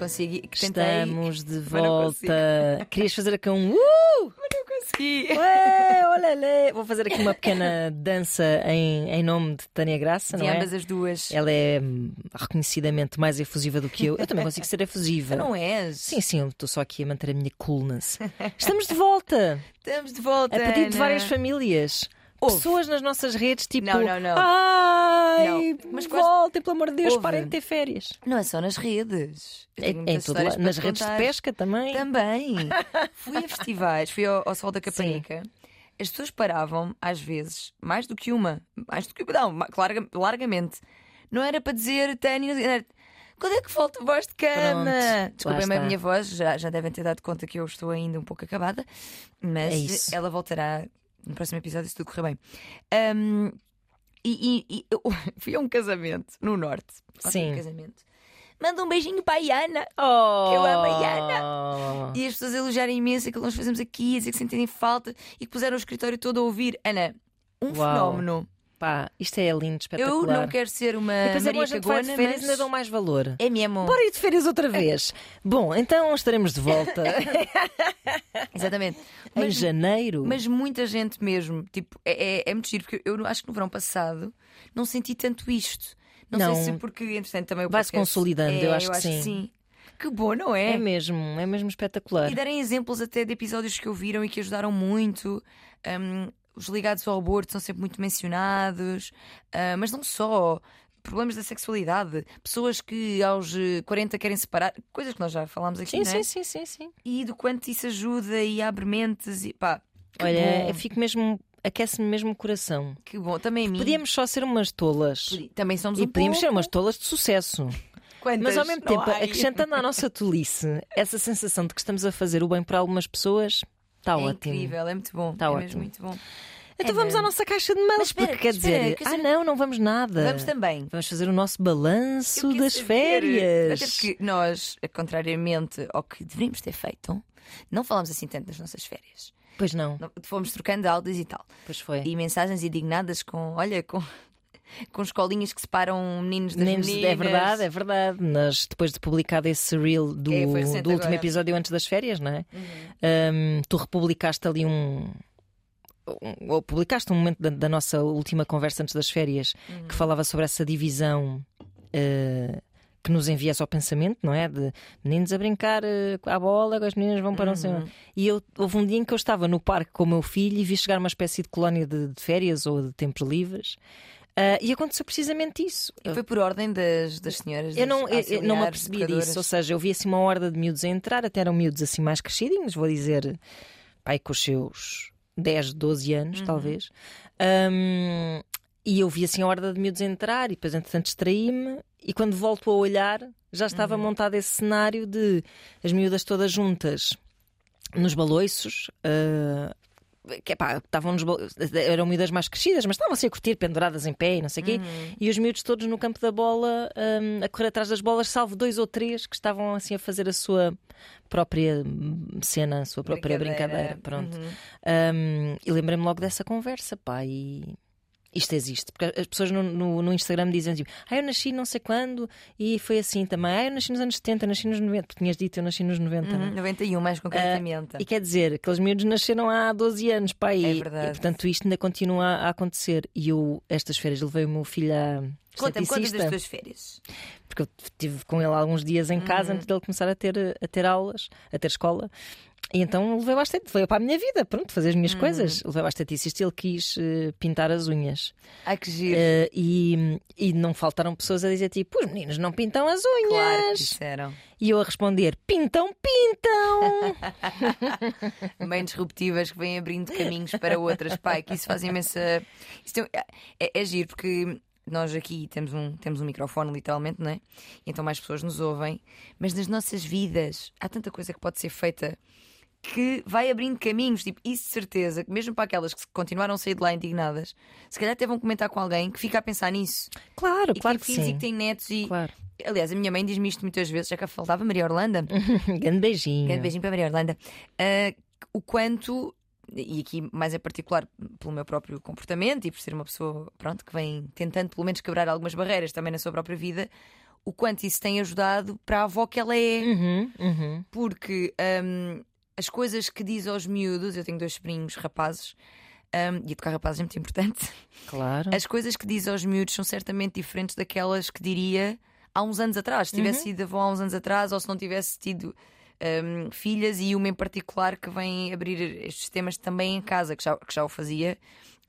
consigo. Que tentei, Estamos de volta. Querias fazer aqui um. Uh! Mas não consegui. Ué, olha. Vou fazer aqui uma pequena dança em, em nome de Tânia Graça, De não é? ambas as duas. Ela é hum, reconhecidamente mais efusiva do que eu. Eu também consigo ser efusiva. Não és? Sim, sim, estou só aqui a manter a minha coolness. Estamos de volta Estamos de volta. a pedido de Ana. várias famílias. Ouve. Pessoas nas nossas redes, tipo. Não, não, não. Ai, Não. Mas quase- voltem, pelo amor de Deus, Ouve. parem de ter férias. Não é só nas redes. É, tenho em para nas redes de contar. pesca também. Também. Fui a festivais, fui ao, ao Sol da Caparica. As pessoas paravam, às vezes, mais do que uma. Mais do que Não, ma- larga- largamente. Não era para dizer era, Quando é que volta a voz de cama? Pronto, Desculpem lá a minha voz, já, já devem ter dado conta que eu estou ainda um pouco acabada, mas É ela voltará no próximo episódio se tudo correr bem. Ahm, e, e- e eu fui a um casamento no Norte. Sim. Um casamento. Manda um beijinho para a Iana. Oh. eu amo a E as pessoas elogiarem imenso aquilo que nós fazemos aqui, a dizer que sentem falta e que puseram o escritório todo a ouvir. Ana, um Uau. fenómeno. Pá, isto é lindo, espetacular. Eu não quero ser uma E depois Maria vai Cagona, de férias mas ainda dão mais valor. é mesmo. Bora ir de férias outra vez. Bom, então estaremos de volta Exatamente. em Mas, janeiro. mas muita gente mesmo, tipo, é, é, é muito giro, porque eu acho que no verão passado não senti tanto isto. Não, Não. sei se porque, entretanto, também o Vai-se consolidando, É, eu acho que sim. sim. Que bom, não é? É mesmo, é mesmo espetacular. E darem exemplos até de episódios que ouviram e que ajudaram muito. Um, os ligados ao aborto são sempre muito mencionados, ah, mas não só. Problemas da sexualidade, pessoas que aos eh, 40 querem separar, coisas que nós já falámos aqui, Sim, não é? sim, sim, sim, sim. E do quanto isso ajuda e abre mentes e pá, Olha, bom, eu fico mesmo, aquece-me mesmo o coração. que bom. Também a mim. Podíamos só ser umas tolas. Também somos E um podíamos ser pouco. umas tolas de sucesso. Quantas? Mas ao mesmo Não tempo, há acrescentando à nossa tolice essa sensação de que estamos a fazer o bem para algumas pessoas, está é ótimo. incrível, é muito bom. Tá é ótimo. mesmo muito bom. Então É vamos à mesmo. nossa caixa de mails, espera, porque quer espera, dizer, ah não, não vamos nada. Vamos também. Vamos fazer o nosso balanço das saber, férias. Até porque nós, contrariamente ao que deveríamos ter feito, não falamos assim tanto das nossas férias. Pois não, Não- Fomos trocando áudios e tal. pois foi. E mensagens indignadas com, olha, com, com escolinhas que separam meninos das Meninos, meninas. é verdade, é verdade. Nós, depois de publicado esse reel do, É, do último agora. episódio antes das férias, não é? Uhum. Um, tu republicaste ali um. Ou publicaste um momento da, da nossa última conversa antes das férias Uhum. que falava sobre essa divisão uh, que nos enviasse ao pensamento, não é? De meninos a brincar uh, à bola, as meninas vão para não sei Uhum. onde. E eu, houve um dia em que eu estava no parque com o meu filho e vi chegar uma espécie de colónia de, de férias ou de tempos livres. Uh, e aconteceu precisamente isso. E foi por ordem das, das senhoras. Eu não, eu- não me apercebi disso, ou seja, eu vi assim uma horda de miúdos a entrar, até eram miúdos assim mais crescidinhos, vou dizer, pai com os seus 10, 12 Uhum. anos, talvez. Ahm, e eu vi assim a horda de miúdos entrar e depois, entretanto, distraí-me. E quando volto a olhar, já estava Uhum. montado esse cenário de as miúdas todas juntas nos baloiços. ah, que, epá, estavam nos eram miúdas mais crescidas, mas estavam-se a curtir penduradas em pé e não sei o quê. Uhum. E os miúdos todos no campo da bola hum, a correr atrás das bolas, salvo dois ou três que estavam assim a fazer a sua própria cena, a sua própria brincadeira. Pronto. Uhum. Hum, e lembrei-me logo dessa conversa, pá, e isto existe. Porque as pessoas no, no, no Instagram dizem tipo, ah, eu nasci não sei quando e foi assim também. Ah, eu nasci nos anos 70, nasci nos 90. Tu tinhas dito, eu nasci nos 90. não é? Uhum, 91, mais concretamente. E quer dizer, aqueles miúdos nasceram há 12 anos, pá, e, É verdade. e, portanto isto ainda continua a, a acontecer. E eu, estas férias, levei o meu filho a Conta-me, conta das tuas férias. porque eu estive com ele alguns dias em casa Uhum. antes dele começar a ter, a ter aulas, a ter escola. E então levei bastante, foi para a minha vida, pronto, fazer as minhas Uhum. coisas. Levei bastante isso. Ele quis eh, pintar as unhas. Ai, que giro. Eh, e, e não faltaram pessoas a dizer tipo: os meninos não pintam as unhas. claro disseram. E eu a responder: pintam, pintam. Bem disruptivas que vêm abrindo caminhos para outras. Pai, que isso faz imensa. Isso tem- é, é giro, porque nós aqui temos um, temos um microfone, literalmente, não é? E então mais pessoas nos ouvem. Mas nas nossas vidas há tanta coisa que pode ser feita que vai abrindo caminhos. Tipo, isso de certeza, que mesmo para aquelas que continuaram a sair de lá indignadas, se calhar até vão comentar com alguém que fica a pensar nisso. claro, E claro que que filhos e sim. que tem netos. E... Claro. Aliás, a minha mãe diz-me isto muitas vezes, já que faltava Maria Orlando. Grande beijinho. Grande beijinho para Maria Orlando. Ah, o quanto, e aqui mais em particular pelo meu próprio comportamento e por ser uma pessoa pronto, que vem tentando pelo menos quebrar algumas barreiras também na sua própria vida, o quanto isso tem ajudado para a avó que ela é. Uhum, uhum. Porque hum, as coisas que diz aos miúdos, eu tenho dois sobrinhos rapazes, hum, e educar rapazes é muito importante. Claro. As coisas que diz aos miúdos são certamente diferentes daquelas que diria há uns anos atrás. Se tivesse sido avó há uns anos atrás, ou se não tivesse tido hum, filhas, e uma em particular que vem abrir estes temas também em casa, que já, que já o fazia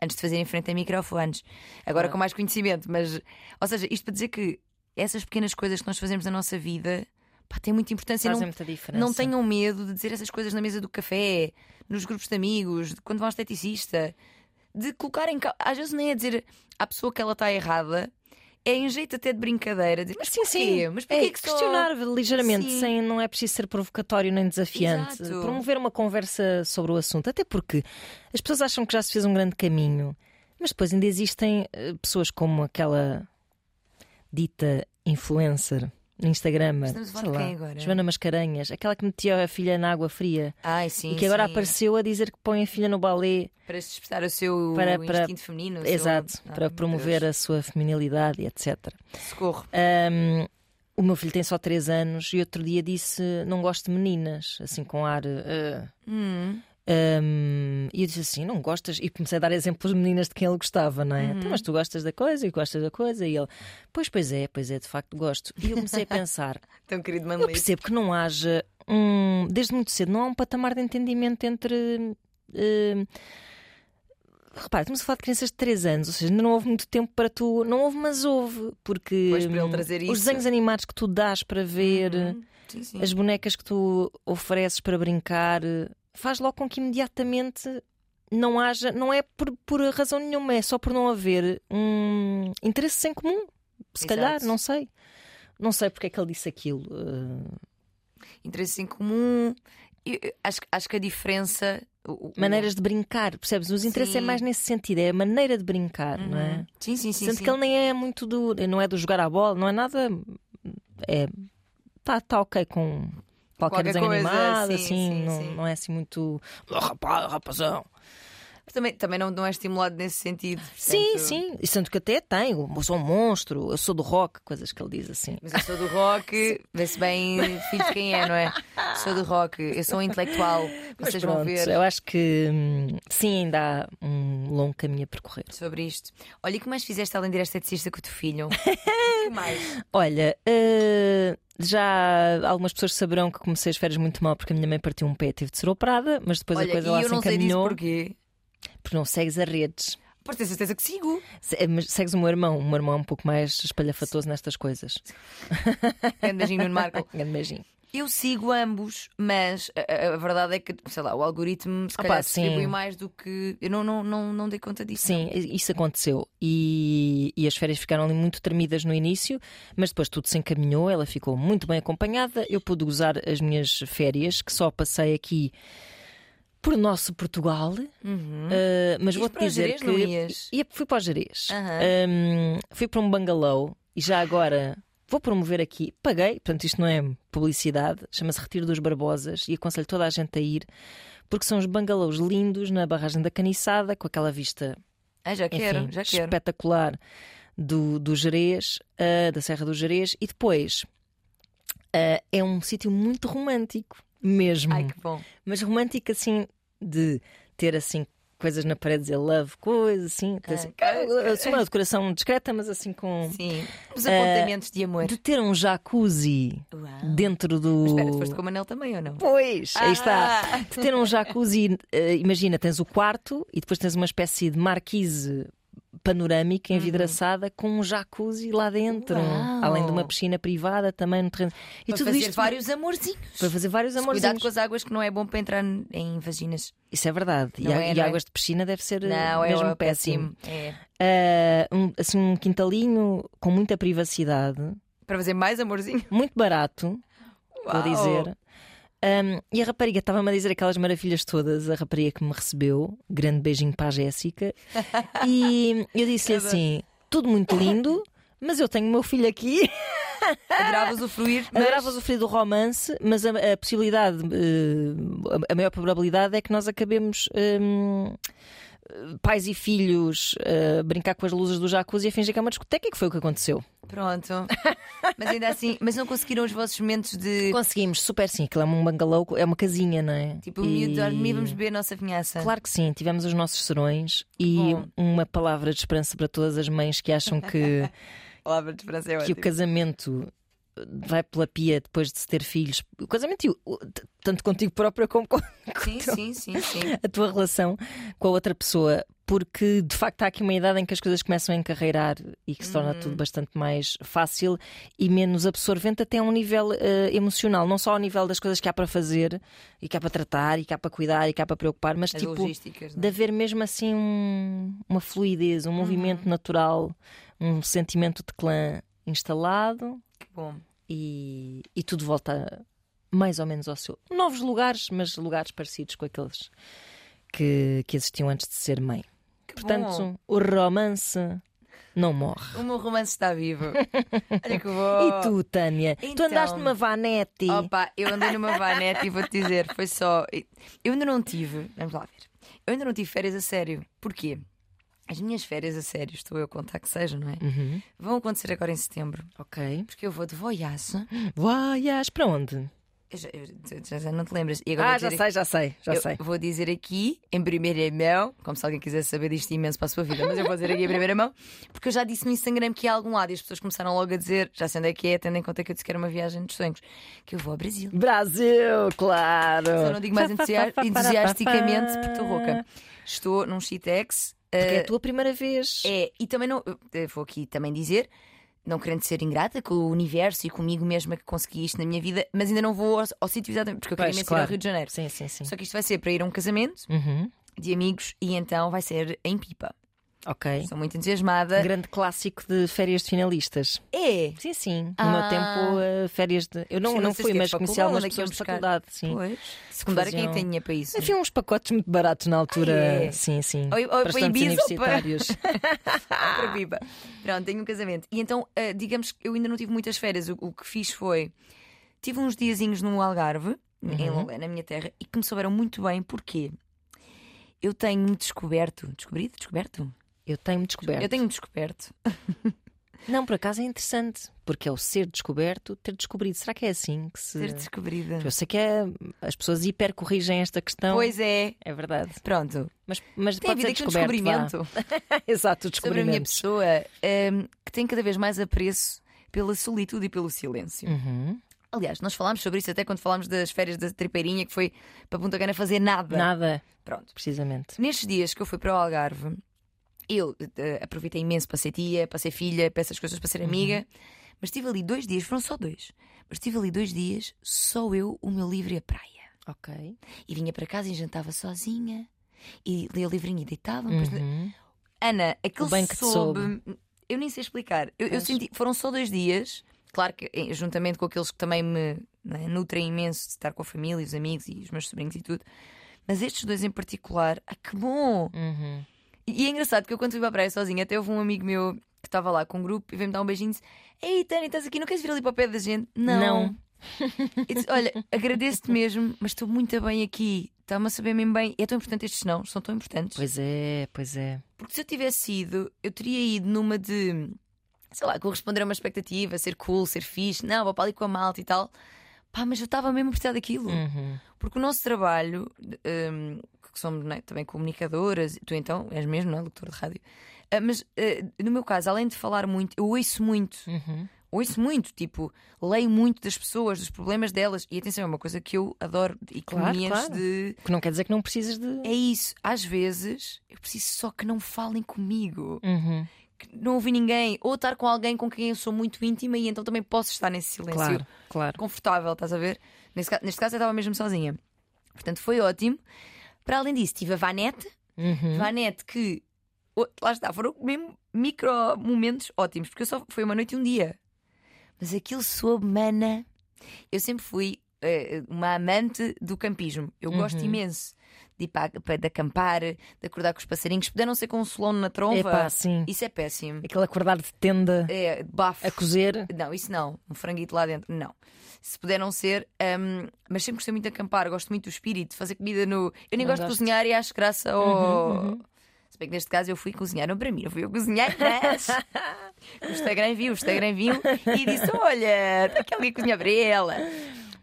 antes de fazer em frente a microfones. Agora com mais conhecimento, mas, ou seja, isto para dizer que essas pequenas coisas que nós fazemos na nossa vida pá, têm muita importância. Fazem Não, muita diferença. não tenham medo de dizer essas coisas na mesa do café, nos grupos de amigos, de quando vão ao esteticista, de colocarem. ca- Às vezes nem é dizer à pessoa que ela está errada, é em jeito até de brincadeira. Dizer, mas Sim, sim. Mas porquê é que só... questionar ligeiramente, Sim. sem, não é preciso ser provocatório nem desafiante. Exato. Promover uma conversa sobre o assunto. Até porque as pessoas acham que já se fez um grande caminho, mas depois ainda existem eh, pessoas como aquela dita influencer no Instagram, Estamos a falar de lá, quem agora? Joana Mascarenhas, aquela que metia a filha na água fria Ai, sim, e que agora sim. apareceu a dizer que põe a filha no balé Para se despertar o seu Para- para- instinto feminino. o seu- exato, Ai, para promover Deus. a sua feminilidade, etc. Socorro. Um, o meu filho tem só 3 anos e outro dia disse não gosto de meninas, assim com ar. uh, Hum. Um, e eu disse assim: não gostas? E comecei a dar exemplos meninas de quem ele gostava, não é? Uhum. Então, mas tu gostas da coisa e gostas da coisa. E ele, pois, pois é, pois é, de facto gosto. E eu comecei a pensar: Tão querido eu percebo que não haja um. Desde muito cedo, não há um patamar de entendimento entre. uh, Repara, estamos a falar de crianças de 3 anos, ou seja, ainda não houve muito tempo para tu. Não houve, mas houve, porque Pois, para ele trazer os isso. desenhos animados que tu dás para ver, Uhum. Sim, sim. as bonecas que tu ofereces para brincar, faz logo com que imediatamente não haja, não é por, por razão nenhuma, é só por não haver um interesse em comum. Se Exato. calhar, não sei. Não sei porque é que ele disse aquilo. Uh, Interesses em comum. Eu- eu acho, acho que a diferença. o- o- maneiras de brincar, percebes? Os interesses é Sim. mais nesse sentido, é a maneira de brincar, não é? Uhum. Sim, sim, sim. Sendo sim. que ele nem é muito do. Não é do jogar à bola, não é nada. É. Está tá ok com qualquer, Qualquer desenho coisa, animado, sim, assim, sim, não, sim. não é assim muito. "Oh, rapaz, rapazão. Também, também não, não é estimulado nesse sentido. Sim, portanto- sim. E sendo que até tem, eu sou um monstro, eu sou do rock, coisas que ele diz assim. Mas eu sou do rock, vê-se bem filho de quem é, não é? Sou do rock, eu sou um intelectual. Mas Vocês vão pronto, ver eu acho que hum, sim, ainda há um longo caminho a percorrer. sobre isto. Olha, e que mais fizeste além de ir esteticista com o teu filho? Que mais? Olha, eh, já algumas pessoas saberão que comecei as férias muito mal porque a minha mãe partiu um pé e tive de ser operada, mas depois Olha, a coisa lá eu se não sei disso encaminhou porquê. Porque não segues as redes. Por ter certeza que sigo. Se- mas segues o meu irmão, o meu irmão é um pouco mais espalhafatoso nestas coisas. Grande beijinho no Marco. Grande beijinho. Eu sigo ambos, mas a, a- verdade é que, sei lá, o algoritmo se Opa, calhar sim. distribui mais do que. Eu não, não, não, não dei conta disso. Sim, isso aconteceu. E, e as férias ficaram ali muito tremidas no início, mas depois tudo se encaminhou, ela ficou muito bem acompanhada. Eu pude gozar as minhas férias, que só passei aqui por nosso Portugal. Uhum. Uh, mas vou-te dizer que não ias? ia, fui para o Jerez. Aham. Um, fui para um bangalô e já agora vou promover aqui. Paguei, portanto, isto não é publicidade, chama-se Retiro dos Barbosas e aconselho toda a gente a ir, porque são os bangalôs lindos na barragem da Caniçada, com aquela vista Ah, já quero, enfim, já quero. espetacular do, do Jerez, ah, da Serra do Jerez, e depois ah, é um sítio muito romântico, mesmo. Ai, que bom. Mas romântico assim, de ter assim coisas na parede, dizer love, coisas assim. ter, assim Ah, assim, uma decoração discreta, mas assim com. Sim. Os Eh, apontamentos de amor. De ter um jacuzzi Uau. dentro do. Mas espera, foste com o Manel também ou não? Pois, aí está. Ah! De ter um jacuzzi, eh, imagina, tens o quarto e depois tens uma espécie de marquise panorâmica envidraçada com um jacuzzi lá dentro, Uhum. Uau. além de uma piscina privada também no terreno. E para tudo fazer isto vários amorzinhos. para fazer vários Cuidado amorzinhos. com as águas que não é bom para entrar em vaginas. Isso é verdade. E, Não é, e é? águas de piscina deve ser eh, Não, é mesmo é péssimo. péssimo. É. Ah, um, assim, um quintalinho com muita privacidade, Para fazer mais amorzinho. muito barato, vou Uau. dizer. Um, e a rapariga estava-me a dizer aquelas maravilhas todas, a rapariga que me recebeu, grande beijinho para a Jéssica, e eu disse-lhe assim: tudo muito lindo, mas eu tenho o meu filho aqui, Adorava usufruir. mas- adorava usufruir do romance, mas a, a possibilidade, eh, a- maior probabilidade é que nós acabemos. hum, pais e filhos a brincar com as luzes do jacuzzi e a fingir que é uma discoteca, e que foi o que aconteceu. Pronto. mas ainda assim, mas não conseguiram os vossos momentos de. Conseguimos, super sim. Aquilo é um bangalô, é uma casinha, não é? Tipo, o miúdo dormir, vamos beber a nossa vinhaça. Claro que sim, tivemos os nossos serões e Bom. uma palavra de esperança para todas as mães que acham que, Palavra de esperança é que o casamento vai pela pia depois de se ter filhos. O casamento, tanto contigo própria como com Sim, sim, sim, sim. a tua relação com a outra pessoa, porque de facto há aqui uma idade em que as coisas começam a encarreirar e que se torna tudo bastante mais fácil e menos absorvente, até a um nível eh, emocional, não só ao nível das coisas que há para fazer e que há para tratar e que há para cuidar e que há para preocupar, mas As tipo de é? haver mesmo assim um- uma fluidez, um movimento natural, um sentimento de clã instalado Que bom. E, e tudo volta mais ou menos ao seu. Novos lugares, mas lugares parecidos com aqueles que, que existiam antes de ser mãe. Que Portanto, bom. o romance não morre. O meu romance está vivo. Olha que bom. E tu, Tânia? Tu Então. andaste numa vanete. Opa, eu andei numa vanete e vou-te dizer, foi só. Eu ainda não tive. Vamos lá ver. Eu ainda não tive férias a sério. Porquê? As minhas férias a sério, estou eu a contar que sejam, não é? Uhum. Vão acontecer agora em setembro. Ok. Porque eu vou de voyage. Vaias para onde? Eu já, eu- já- não te lembras. Ah, já sei, já sei, já eu sei. Vou dizer aqui, em primeira mão, como se alguém quisesse saber disto imenso para a sua vida, mas eu vou dizer aqui em primeira mão, porque eu já disse no Instagram que ia a algum lado e as pessoas começaram logo a dizer, já sei onde é que é, tendo em conta que eu disse que era uma viagem dos sonhos, que eu vou ao Brasil. Brasil, claro. Só não digo mais entusias- entusiasticamente porque estou rouca. Estou num Shitex. Porque é a tua primeira vez. é, e também não. Vou aqui também dizer, não querendo ser ingrata com o universo e comigo mesma que consegui isto na minha vida, mas ainda não vou ao, ao sítio exatamente, porque eu queria mesmo ir claro. ao Rio de Janeiro. Sim, sim, sim. Só que isto vai ser para ir a um casamento Uhum. de amigos e então vai ser em Pipa. Ok. Estou muito entusiasmada. Grande clássico de férias de finalistas. É! Sim, sim. No Ah. meu tempo, eh, férias de. Eu não, Sim, não fui, é mas conheci algumas pessoas de faculdade, sim. Pois. Secundária, quem Faziam- tem dinheiro para isso? Havia uns pacotes muito baratos na altura. Ah, é? Sim, sim. Ou- ou para Ibiza ou para- universitários. para Pipa. Pronto, tenho um casamento. E então, ah, digamos que eu ainda não tive muitas férias. O, o que fiz foi. Tive uns diazinhos no Algarve, em Uhum. Lolé, na minha terra, e que me souberam muito bem. Porquê? Eu tenho-me descoberto. Descobrido? Descoberto? Eu tenho-me descoberto. Eu tenho-me descoberto. Não, por acaso é interessante, porque é o ser descoberto, ter descobrido. Será que é assim que se. Ser descobrida. Eu sei que é... as pessoas hipercorrigem esta questão. Pois é. É verdade. Pronto. Mas, mas Tem a pode vida ser aqui um descobrimento. Exato, o sobre a minha descobrimento. pessoa hum, que tem cada vez mais apreço pela solitude e pelo silêncio. Uhum. Aliás, nós falámos sobre isso até quando falámos das férias da tripeirinha que foi para Punta Cana fazer nada. Nada, Pronto. precisamente. Nestes dias que eu fui para o Algarve, eu eh, aproveitei imenso para ser tia, para ser filha, para essas coisas, para ser amiga. Mas estive ali dois dias, foram só dois. Mas estive ali dois dias, só eu, o meu livro e a praia. Ok. E vinha para casa e jantava sozinha. E lia o livrinho e deitava-me. Uhum. Ana, aquele O bem que te soube. Eu nem sei explicar. Eu, eu senti. Foram só dois dias. Claro que juntamente com aqueles que também me né, nutrem imenso de estar com a família, os amigos e os meus sobrinhos e tudo. Mas estes dois em particular, ah, que bom! Uhum. E, é engraçado que eu quando fui para a praia sozinha, até houve um amigo meu que estava lá com um grupo e veio-me dar um beijinho e disse: Ei, Tânia, estás aqui, não queres vir ali para o pé da gente? Não. Não. E disse, Olha, agradeço-te mesmo, mas estou muito bem aqui. Está-me a saber mesmo bem. E é tão importante estes não, são tão importantes. Pois é, pois é. Porque se eu tivesse ido, eu teria ido numa de, sei lá, corresponder a uma expectativa, ser cool, ser fixe, não, vou para ali com a malta e tal. Pá, mas eu estava mesmo a precisar daquilo. Uhum. Porque o nosso trabalho, hum, que somos né, também comunicadoras, tu então és mesmo, não é? Locutor de rádio. Ah, mas ah, no meu caso, além de falar muito, eu ouço muito. Uhum. Ouço muito, tipo, leio muito das pessoas, dos problemas delas. E atenção, é uma coisa que eu adoro e que Claro, claro. de. Que não quer dizer que não precisas de. É isso. Às vezes eu preciso só que não falem comigo Uhum. que não ouvi ninguém, ou estar com alguém com quem eu sou muito íntima e então também posso estar nesse silêncio Claro, claro. confortável, estás a ver? Neste caso, neste caso eu estava mesmo sozinha. Portanto, foi ótimo. Para além disso, tive a Vanette, Uhum. Vanette que lá está, foram mesmo micro momentos ótimos, porque eu só foi uma noite e um dia. Mas aquilo soube, mana. Eu sempre fui eh, uma amante do campismo. Eu gosto Uhum. imenso de ir para, para de acampar, de acordar com os passarinhos. Puder não ser com um solone na tromba, Epá, sim. isso é péssimo. Aquele acordar de tenda É bafo. a cozer. Não, isso não. Um franguito lá dentro, não. Se puder não ser, hum, mas sempre gostei muito de acampar, gosto muito do espírito, de fazer comida no. Eu nem Não gosto de cozinhar e acho graça ao. Uhum, uhum. Se bem que neste caso eu fui cozinhar, não para mim, não fui eu cozinhar, mas o Instagram viu, o Instagram viu e disse: Olha, está aqui alguém a cozinhar para ela.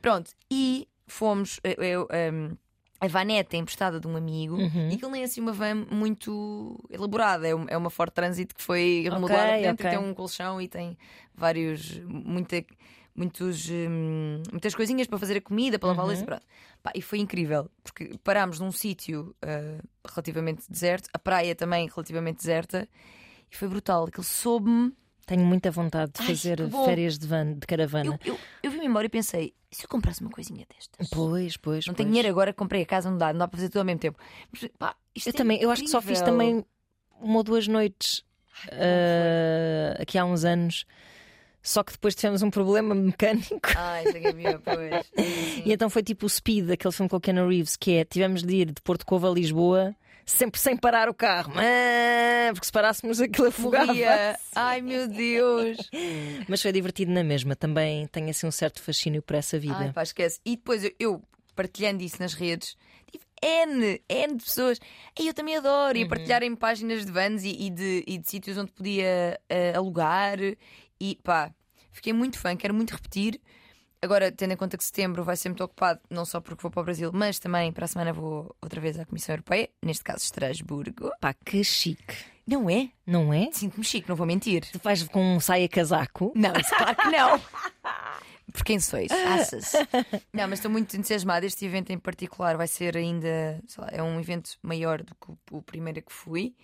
Pronto, e fomos. Eu, eu, um, a vaneta é emprestada de um amigo Uhum. e aquilo nem é assim uma van muito elaborada, é um- é uma Ford Transit que foi remodelada Ok, dentro ok. e tem um colchão e tem vários. Muita, muitos, hum, muitas coisinhas para fazer a comida, para lavar a Uhum. Pá, e foi incrível, porque parámos num sítio ah, relativamente deserto, a praia também relativamente deserta, e foi brutal. Aquilo soube-me. Tenho muita vontade de Ai, fazer férias de, van, de caravana. Eu, eu, eu vi-me embora e pensei: e se eu comprasse uma coisinha destas? Pois, pois. Não pois. tenho dinheiro agora, comprei a casa, não dá, não dá para fazer tudo ao mesmo tempo. Mas, pá, Eu é também, eu acho que só fiz incrível. também uma ou duas noites ah, aqui há uns anos. Só que depois tivemos um problema mecânico. Ai, isso é é pior, pois. E então foi tipo o Speed, aquele filme com o Keanu Reeves, que é tivemos de ir de Porto Covo a Lisboa, sempre sem parar o carro. Ah, porque se parássemos aquilo afogava. Ai meu Deus. Mas foi divertido na mesma. Também tenho assim um certo fascínio por essa vida. Ai, pá, esquece. E depois eu, eu, partilhando isso nas redes, tive N, N de pessoas. E eu também adoro. E a partilharem páginas de vans e, e de, e de sítios onde podia eh, alugar. E pá, fiquei muito fã, quero muito repetir. Agora, tendo em conta que setembro vai ser muito ocupado, não só porque vou para o Brasil, mas também para a semana vou outra vez à Comissão Europeia, neste caso Estrasburgo. Pá, que chique. Não é? Não é? Sinto-me chique, não vou mentir. Tu vais com um saia casaco. Não, isso claro que não. Por quem sois? Achas? Não, mas estou muito entusiasmada. Este evento em particular vai ser ainda. sei lá, é um evento maior do que o, o primeiro a que fui.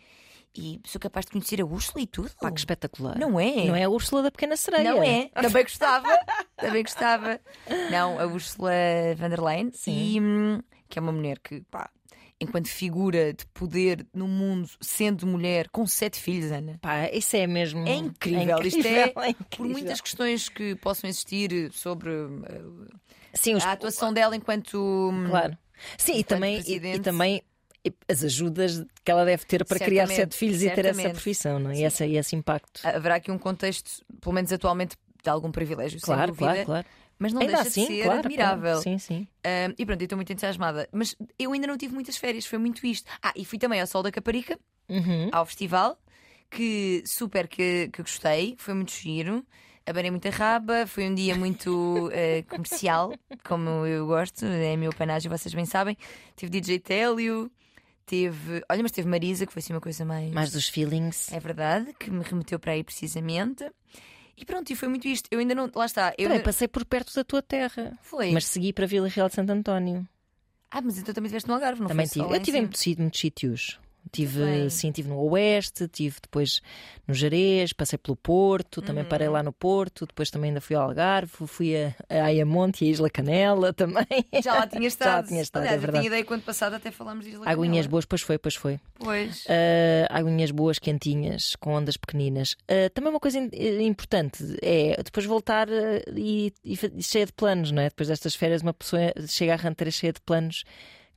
E sou capaz de conhecer a Úrsula e tudo. Pá, que espetacular. Não é? Não é a Úrsula da Pequena Sereia. Não é? Também gostava. Também gostava. Não, a Úrsula von der Leyen. E, hum, que é uma mulher que, pá, enquanto figura de poder no mundo, sendo mulher, com sete filhos, Ana. Pá, isso é mesmo. É incrível. Isto é, incrível, é Por incrível. muitas questões que possam existir sobre uh, Sim, os- a atuação dela enquanto. hum, Claro. Sim, e enquanto também, e, e também as ajudas que ela deve ter para criar Certamente, sete filhos e ter essa certamente. profissão, não é? E, essa, e esse impacto. Haverá aqui um contexto, pelo menos atualmente, de algum privilégio, claro, dúvida, claro, claro. mas não Ainda deixa assim, de ser claro, admirável. claro. Sim, sim. Um, e pronto, eu estou muito entusiasmada. Mas eu ainda não tive muitas férias, foi muito isto. Ah, e fui também ao Sol da Caparica, Uhum. ao festival, que super que, que gostei, foi muito giro. Abanei muita raba, foi um dia muito eh, comercial, como eu gosto, é minha panagem, vocês bem sabem. Tive DJ Télio, teve. Olha, mas teve Marisa, que foi assim uma coisa mais. Mais dos feelings. É verdade, que me remeteu para aí precisamente. E pronto, e foi muito isto. Eu ainda não. Lá está. Eu Também ainda- passei por perto da tua terra. Foi. Mas segui para Vila Real de Santo António. Ah, mas então também estiveste no Algarve, não Também foi tive. Eu tive em muitos sítios. Tive, bem. sim, tive no Oeste, tive depois no Jerez, passei pelo Porto, também Uhum. parei lá no Porto, depois também ainda fui ao Algarve, fui a, a Ayamonte e a Isla Canela também. Já lá tinha estado. tinha estado, é Aliás, eu verdade. tinha ideia quando passado até falámos de Isla Aguinhas Canela. boas, pois foi, pois foi. Pois. Ah, aguinhas boas, quentinhas, com ondas pequeninas. Ah, também uma coisa eh, importante é depois voltar ah, e, e cheia de planos, não é? Depois destas férias, uma pessoa chega à ranteira cheia de planos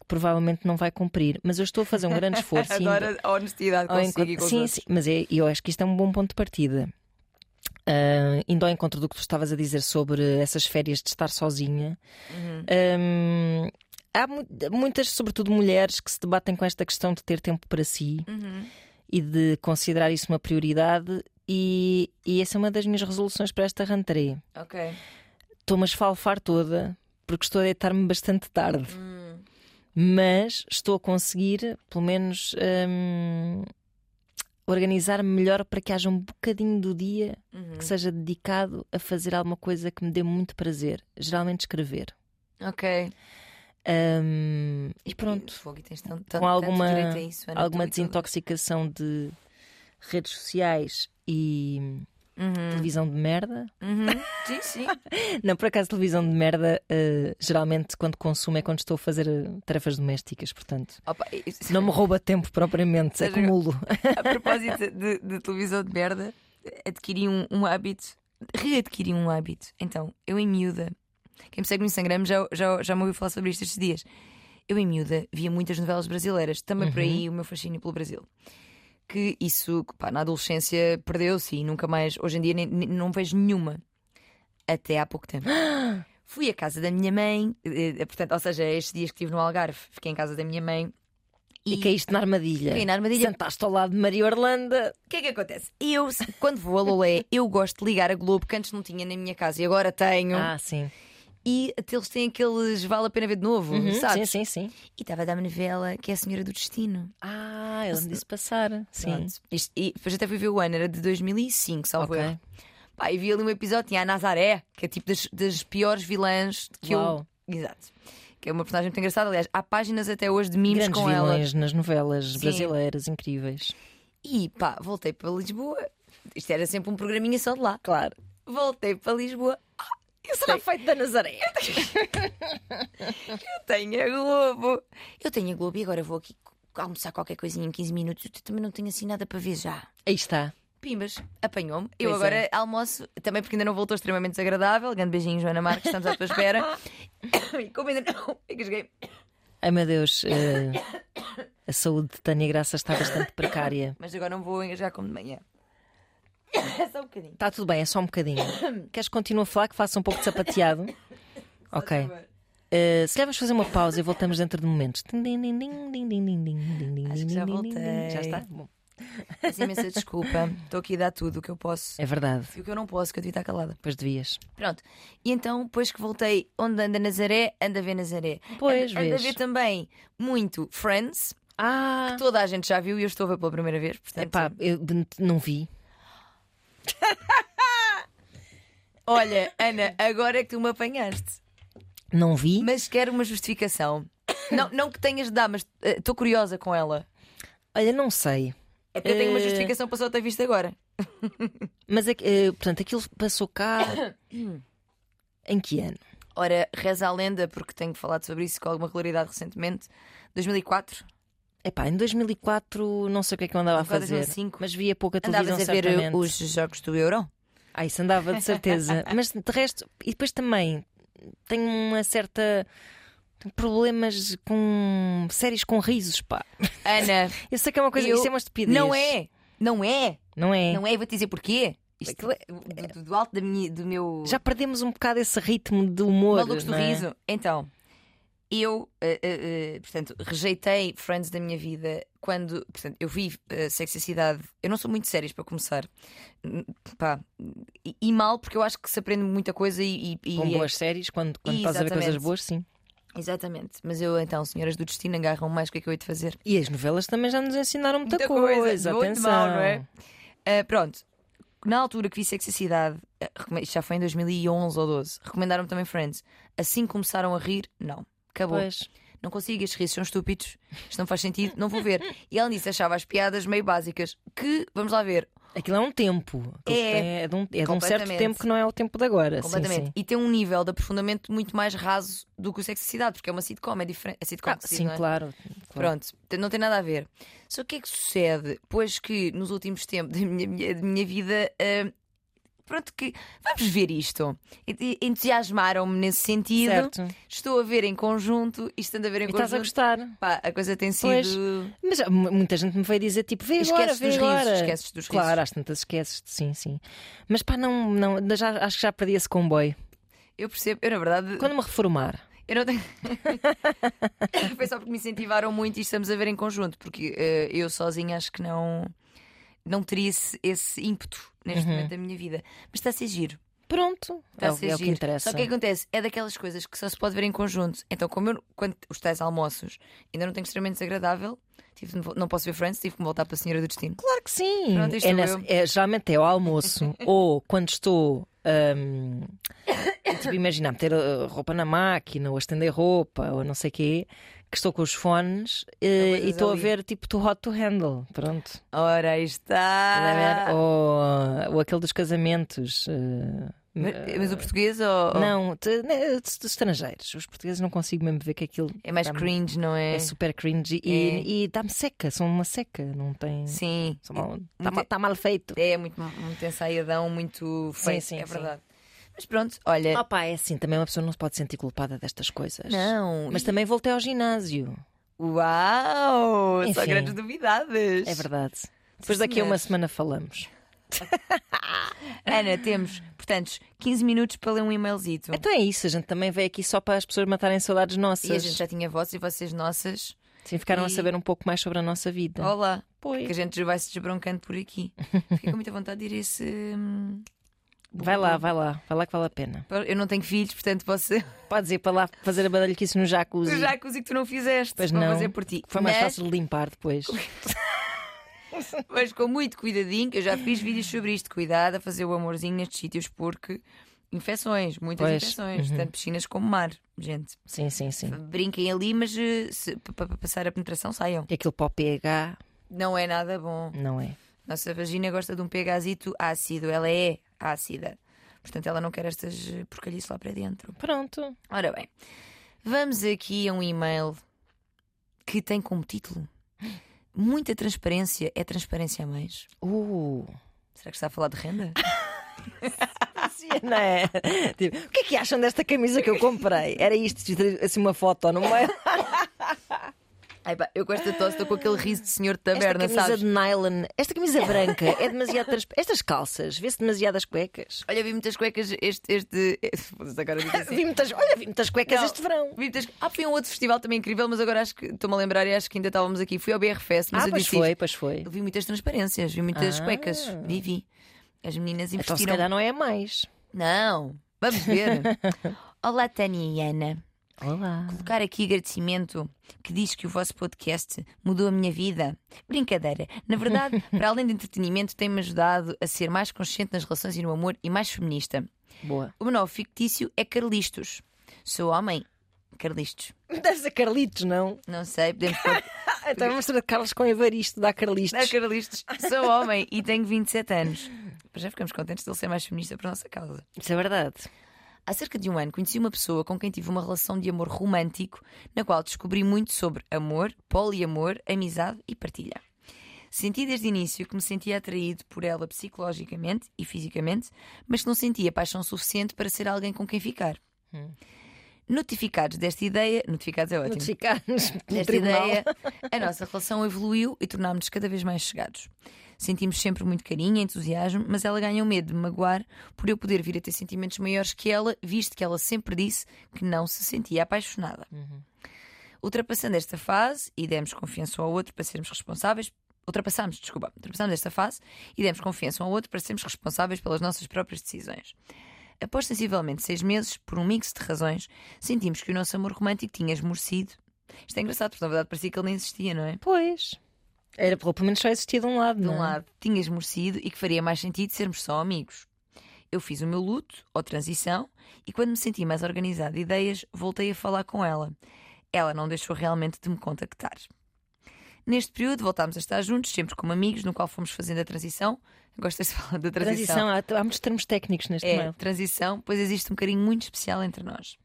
provavelmente não vai cumprir. Mas eu estou a fazer um grande esforço. ainda- Adoro a honestidade consigo encontro- sim, sim, mas é, eu acho que isto é um bom ponto de partida. Ah, indo ao encontro do que tu estavas a dizer sobre essas férias de estar sozinha, Uhum. Hum, há mu- muitas, sobretudo mulheres, que se debatem com esta questão de ter tempo para si Uhum. e de considerar isso uma prioridade. E, e essa é uma das minhas resoluções para esta rentrée. Ok. Estou-me a esfalfar toda porque estou a deitar-me bastante tarde, Hum. Mas estou a conseguir, pelo menos, hum, organizar-me melhor para que haja um bocadinho do dia Uhum. que seja dedicado a fazer alguma coisa que me dê muito prazer, geralmente escrever. Ok. Hum, e pronto. Fogo, tens tão, tão, com alguma, tanto isso, alguma desintoxicação de redes sociais e Uhum. televisão de merda. Uhum. Sim, sim. Não, por acaso, televisão de merda, eh, geralmente quando consumo é quando estou a fazer eh, tarefas domésticas, portanto. Opa, isso- Não me rouba tempo propriamente, Seja- acumulo. A propósito de, de televisão de merda, adquiri um, um hábito, readquiri um hábito. Então, eu em miúda, quem me segue no Instagram já, já, já me ouviu falar sobre isto estes dias. Eu em miúda via muitas novelas brasileiras, também por aí o meu fascínio pelo Brasil. Que isso, pá, na adolescência perdeu-se e nunca mais, hoje em dia nem- nem- não vejo nenhuma. Até há pouco tempo. Fui à casa da minha mãe, eh, eh, portanto, ou seja, estes dias que estive no Algarve, fiquei em casa da minha mãe E, caíste na armadilha. Caí na armadilha. Sentaste ao lado de Maria Orlando. O que é que acontece? Eu, quando vou a Lolé, eu gosto de ligar a Globo, que antes não tinha na minha casa e agora tenho. Ah, sim. E eles têm aqueles vale a pena ver de novo, Uhum, sabes? Sim, sim, sim. E estava a dar uma novela que é a Senhora do Destino. Ah, ele me disse passar. Sim. Isto- e depois até fui ver o ano, era de 2005, salvo Ok. erro. Pá, e vi ali um episódio, tinha a Nazaré, que é tipo das, das piores vilãs que Uau. eu. Exato. Que é uma personagem muito engraçada. Aliás, há páginas até hoje de memes Grandes com ela. vilões nas novelas Sim. brasileiras, incríveis. E pá, voltei para Lisboa. Isto era sempre um programinha só de lá. Claro. Voltei para Lisboa. Ah, eu Será feito da Nazaré. Eu tenho a Globo. Eu tenho a Globo e agora vou aqui almoçar qualquer coisinha em 15 minutos. Eu também não tenho assim nada para ver já. Aí está. Pimbas, apanhou-me. Eu Pois agora é. almoço, também porque ainda não voltou extremamente desagradável. Grande beijinho, Joana Marques, estamos à tua espera. e como ainda não. engasguei. Ai meu Deus, eh, a saúde de Tânia Graça está bastante precária. Mas agora não vou engasgar como de manhã. É só um bocadinho. Está tudo bem, é só um bocadinho. Queres que continue a falar que faça um pouco de sapateado? Ok. Eh, se calhar vamos fazer uma pausa e voltamos dentro de momentos. Acho que já voltei. Já está? Bom, Peço imensa desculpa. Estou aqui a dar tudo o que eu posso. é verdade, E o que eu não posso, que eu devia estar calada. pois devias. Pronto. E então, depois que voltei, onde anda Nazaré, anda a ver Nazaré. Pois, anda, anda a ver também muito Friends. Ah, Toda a gente já viu e eu estou a ver pela primeira vez. Portanto, epá, eu não vi. olha, Ana, agora é que tu me apanhaste. Não vi. Mas quero uma justificação. Não, não que tenhas de dar, mas estou curiosa com ela. Olha, não sei. É porque eu tenho uma Eh, justificação para só ter visto agora. Mas eh, portanto, aquilo passou cá. em que ano? Ora, reza a lenda, porque tenho falado sobre isso com alguma regularidade recentemente. 2004. Epá, em 2004 não sei o que é que eu andava a 2004, fazer. 2005. Mas via pouca televisão. Andavas a ver certamente. os jogos do Euro? Ah, isso andava de certeza. Mas de resto, e depois também tenho uma certa. tenho problemas com séries com risos, pá. Ana, Eu sei que é uma coisa, Eu- isso é uma estupidez. não é. Não é. Não é. Não é. Vou-te dizer porquê. Isto é do, do- do alto da minha, do meu. Já perdemos um bocado esse ritmo de humor. Malucos do não é? riso. Então, eu, eh, eh, eh, portanto, rejeitei Friends da minha vida quando, portanto, eu vi uh, Sexy Cidade. Eu não sou muito sérias para começar. Pá, e, e mal, porque eu acho que se aprende muita coisa e. e- Com é- boas séries, quando, quando estás a ver coisas boas, sim. Exatamente. Mas eu, então, Senhoras do Destino, agarram mais o que é que eu hei de fazer. E as novelas também já nos ensinaram muita, Muita coisa. coisa, Atenção. mal, não é? Uh, pronto. Na altura que vi Sexy Cidade, recome- isto já foi em 2011 ou 12, recomendaram-me também Friends. Assim começaram a rir, não. Acabou. Pois. Não consigo, estes risos são estúpidos. Isto não faz sentido, não vou ver. E ela disse, achava as piadas meio básicas. Que, vamos lá ver, Aquilo é um tempo. É. tem- é, de um, é de um certo tempo que não é o tempo de agora. Sim, completamente. sim. E tem um nível de aprofundamento muito mais raso do que o Sexy Cidade, porque é uma sitcom, é diferente. É sitcom, Ah, sim, é? claro. claro. Pronto, não tem nada a ver. Só que o que é que sucede? Pois que nos últimos tempos da minha, minha, minha vida, ah, pronto, que vamos ver isto. Entusiasmaram-me nesse sentido. Certo. Estou a ver em conjunto e estando a ver em E estás a conjunto. gostar. Pá, a coisa tem sido. Pois. Mas ah, mu- muita gente me veio dizer tipo, vê agora, Esqueces vê dos risos, agora. esqueces dos risos. Claro, às tantas esqueces, sim, sim. Mas pá, não, não já, acho que já perdi esse comboio. Eu percebo, eu na verdade. Quando me reformar, Eu não tenho. Foi só porque me incentivaram muito e estamos a ver em conjunto, porque eh, eu sozinha acho que não, não teria esse, esse ímpeto neste Uhum. momento da minha vida. Mas está a ser giro. pronto, Está é, a o- ser é o que interessa. Só que o que acontece é daquelas coisas que só se pode ver em conjunto. Então, como eu, quando os tais almoços ainda não tenho extremamente desagradável, tive não posso ver Friends, tive que me voltar para a Senhora do Destino. Claro que sim. Pronto, é nessa- é, geralmente é ao almoço ou quando estou. hum, tipo, imagina, meter uh, roupa na máquina ou estender roupa ou não sei o quê, que estou com os fones eh, coisas e estou a ver tipo to hot to handle. Pronto. Ora, está. ver? Ou, ou aquele dos casamentos. eh, Mas, mas o português ou. Não, né, dos estrangeiros. Os portugueses não consigo mesmo ver que aquilo É mais cringe, não é? é super cringe e, É. e dá-me seca, são uma seca, não tem. Sim. Está mal, tá mal- feito. É muito, muito ensaiadão, muito feio, sim, é sim. Mas pronto, olha. Opa, é assim, também uma pessoa não se pode sentir culpada destas coisas. Não, Mas também voltei ao ginásio. Uau! Só Enfim. grandes novidades. É verdade. Depois daqui a uma semana falamos. Ana, temos, portanto, 15 minutos para ler um e-mailzito. Então é isso, a gente também veio aqui só para as pessoas matarem saudades nossas. E a gente já tinha votos e vocês nossas. Sim, ficaram a E- saber um pouco mais sobre a nossa vida. Olá, Pois. que a gente vai se desbroncando por aqui. Fiquei com muita vontade de ir a esse. Vai lá, vai lá, vai lá que vale a pena. Eu não tenho filhos, portanto posso. Podes ir para lá fazer a badalhoquice no jacuzzi. Já cozi que tu não fizeste. Pois vou não. fazer por ti. Foi mais Mas- fácil de limpar depois. Mas com muito cuidadinho, que eu já fiz vídeos sobre isto. Cuidado a fazer o amorzinho nestes sítios, porque infecções, muitas Pois, infecções, uhum. tanto piscinas como mar, gente. Sim, sim, sim. Brinquem ali, mas para passar a penetração saiam. E aquilo para o pH, Não é nada bom. não é? Nossa vagina gosta de um pHzito ácido, ela é ácida. Portanto, ela não quer estas porcalhices lá para dentro. Pronto. Ora bem, vamos aqui a um e-mail que tem como título Muita transparência é transparência a mais. Uh. Será que está a falar de renda? Não é? Tipo, o que é que acham desta camisa que eu comprei? Era isto, assim uma foto no meio. Ai, pá, eu com esta tosse estou com aquele riso de senhor de taberna, Esta camisa sabes? de nylon, esta camisa branca é demasiado transparente. Estas calças, vê-se demasiadas cuecas. Olha, vi muitas cuecas este. este... Agora assim. Vi muitas, olha, vi muitas cuecas Não. este verão. Vi muitas... Ah, foi um outro festival também incrível, mas agora acho que estou-me a lembrar e acho que ainda estávamos aqui. Fui ao BR Fest, mas Ah, eu pois disse foi, pois foi. Eu vi muitas transparências, vi muitas Ah. cuecas. Vi, vi. As meninas Então se investiram. calhar não é mais. Não, vamos ver. Olá, Tânia e Ana. Olá. Colocar aqui agradecimento que diz que o vosso podcast mudou a minha vida. Brincadeira. Na verdade, para além de entretenimento, tem-me ajudado a ser mais consciente nas relações e no amor e mais feminista. Boa. O meu nome fictício é Carlistos. Sou homem. Carlistos. Deve ser Carlitos, não? Não sei, podemos pôr. Então vamos Carlos com Evaristo, dá Carlistos. Não é Carlistos. Sou homem e tenho 27 anos. Já ficamos contentes de ele ser mais feminista para a nossa causa. Isso é verdade. Há cerca de um ano conheci uma pessoa com quem tive uma relação de amor romântico, na qual descobri muito sobre amor, poliamor, amizade e partilha. Senti desde o início que me sentia atraído por ela psicologicamente e fisicamente, mas que não sentia paixão suficiente para ser alguém com quem ficar. Notificados desta ideia, notificados é ótimo. Notificar-nos no Desta tribunal. ideia, a nossa relação evoluiu e tornámos-nos cada vez mais chegados. Sentimos sempre muito carinho e entusiasmo, mas ela ganha o medo de me magoar por eu poder vir a ter sentimentos maiores que ela, visto que ela sempre disse que não se sentia apaixonada. Ultrapassando esta fase e demos confiança um ao outro para sermos responsáveis. Ultrapassamos, desculpa, ultrapassamos esta fase e demos confiança um ao outro para sermos responsáveis pelas nossas próprias decisões. Após sensivelmente seis meses, por um mix de razões, sentimos que o nosso amor romântico tinha esmorecido. Isto é engraçado, porque na verdade parecia que ele nem existia, não é? Pois. Era pelo menos só existia de um lado. De um não é? lado, tinha esmorecido e que faria mais sentido sermos só amigos. Eu fiz o meu luto, ou transição, e quando me senti mais organizada de ideias, voltei a falar com ela. Ela não deixou realmente de me contactar. Neste período, voltámos a estar juntos, sempre como amigos, no qual fomos fazendo a transição. Gosto de falar da transição. Transição, há, há muitos termos técnicos neste É, mail. transição, pois existe um carinho muito especial entre nós.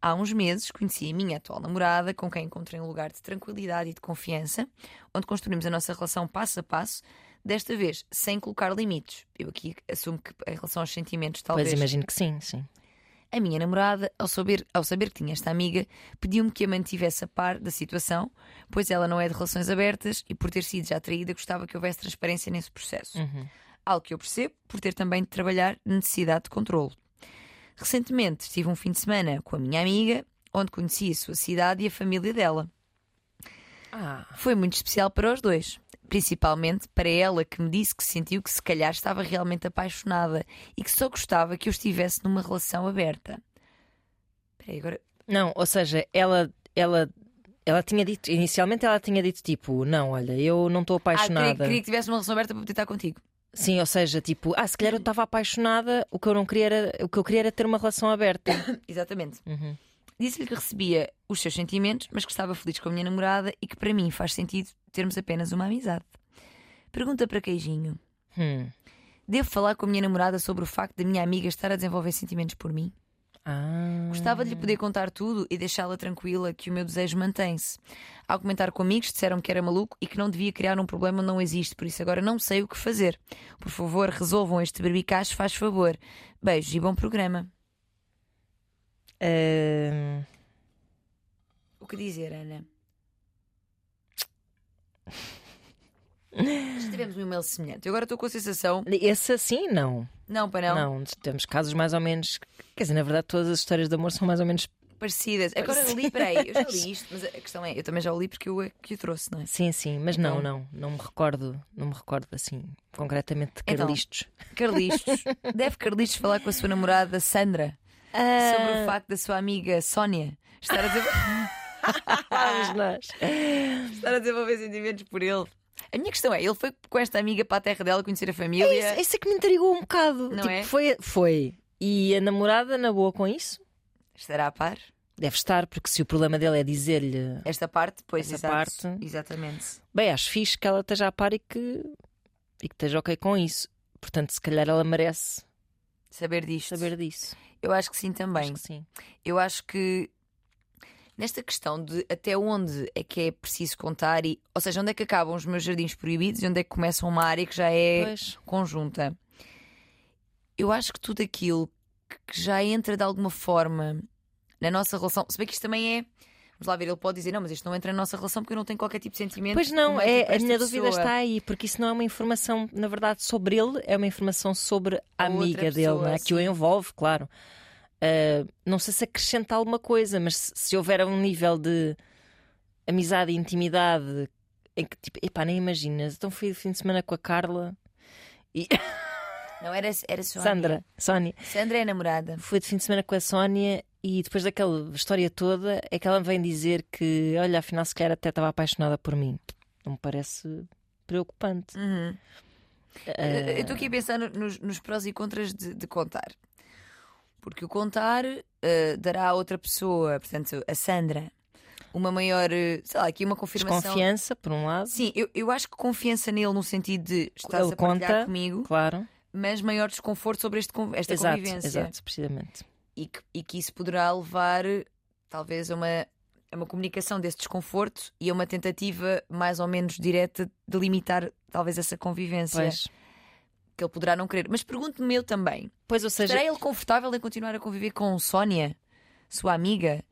Há uns meses conheci a minha atual namorada, com quem encontrei um lugar de tranquilidade e de confiança, onde construímos a nossa relação passo a passo, desta vez sem colocar limites. Eu aqui assumo que em relação aos sentimentos, talvez. Pois imagino que sim, sim. A minha namorada, ao saber, ao saber que tinha esta amiga, pediu-me que a mantivesse a par da situação, pois ela não é de relações abertas e, por ter sido já traída, gostava que houvesse transparência nesse processo. Algo que eu percebo por ter também de trabalhar necessidade de controle. Recentemente estive um fim de semana com a minha amiga, onde conheci a sua cidade e a família dela. Ah, Foi muito especial para os dois. Principalmente para ela, que me disse que sentiu que se calhar estava realmente apaixonada e que só gostava que eu estivesse numa relação aberta. Espera aí, agora. não, ou seja, ela, ela, ela tinha dito, inicialmente ela tinha dito tipo, não, olha, eu não estou Ah, queria, apaixonada. queria que tivesse uma relação aberta para poder estar contigo. Sim, ou seja, tipo, ah, se calhar eu estava apaixonada, o que eu não queria era, o que eu queria era ter uma relação aberta. Exatamente. Uhum. Disse-lhe que recebia os seus sentimentos, mas que estava feliz com a minha namorada e que para mim faz sentido termos apenas uma amizade. Pergunta para Queijinho: Hum. Devo falar com a minha namorada sobre o facto da minha amiga estar a desenvolver sentimentos por mim? Ah. Gostava de lhe poder contar tudo e deixá-la tranquila que o meu desejo mantém-se. Ao comentar com amigos, disseram que era maluco e que não devia criar um problema não existe, por isso agora não sei o que fazer. Por favor, resolvam este berbicacho, faz favor. Beijos e bom programa. Ah, O que dizer, Ana? Já tivemos um e-mail semelhante. Eu agora estou com a sensação. esse assim, não. Não, para não. Não, temos casos mais ou menos. Quer dizer, na verdade, todas as histórias de amor são mais ou menos parecidas. Agora li, peraí, eu já li isto, mas a questão é, eu também já o li porque eu é que o trouxe, não é? Sim, sim, mas não, Então- não, não me recordo, não me recordo assim, concretamente de Então. Carlistos. Carlistos. Deve Carlistos falar com a sua namorada Sandra Ah. sobre o facto da sua amiga Sónia estar a, desenvol- Vamos nós. estar a desenvolver sentimentos por ele. A minha questão é, ele foi com esta amiga para a terra dela conhecer a família. Isso, isso é que me intrigou um bocado. Não Tipo, é? foi, foi. E a namorada na boa com isso? Estará a par? Deve estar, porque se o problema dele é dizer-lhe Esta parte, pois, exato. parte. Exatamente. bem, acho fixe que ela esteja a par e que, e que esteja ok com isso. Portanto, se calhar ela merece Saber disto. saber disso. Eu acho que sim também. Acho que sim. Eu acho que nesta questão de até onde é que é preciso contar e, ou seja, onde é que acabam os meus jardins proibidos e onde é que começa uma área que já é Pois. conjunta. Eu acho que tudo aquilo que já entra de alguma forma na nossa relação, se bem que isto também é. Vamos lá ver, ele pode dizer, não, mas isto não entra na nossa relação porque eu não tenho qualquer tipo de sentimento. Pois não, é é, a minha dúvida pessoa. está aí, porque isso não é uma informação, na verdade, sobre ele, é uma informação sobre a, amiga dele, pessoa, não é? que o envolve, claro. Ah, não sei se acrescenta alguma coisa, mas se, se houver um nível de amizade e intimidade em que, tipo, epá, nem imaginas. Então fui de fim de semana com a Carla e Não, era, era só a Sandra, Sónia. Sandra é a namorada. Fui de fim de semana com a Sónia e depois daquela história toda é que ela me vem dizer que, olha, afinal, se calhar até estava apaixonada por mim. Não me parece preocupante. Uhum. Ah, Eu estou aqui a pensar no- nos, nos prós e contras de, de contar. Porque o contar eh, dará a outra pessoa, portanto, a Sandra, uma maior, eh, sei lá, aqui uma confirmação. Desconfiança, por um lado, Sim, eu, eu acho que confiança nele no sentido de estás Ele a conta, comigo, claro. mas maior desconforto sobre este, esta Exato, convivência. exato, precisamente. E, que, e que isso poderá levar, talvez, a uma, a uma comunicação desse desconforto e a uma tentativa mais ou menos direta de limitar, talvez, essa convivência Pois, que ele poderá não querer. Mas pergunto-me eu também. pois ou seja, Estará ele confortável em continuar a conviver com Sónia, sua amiga,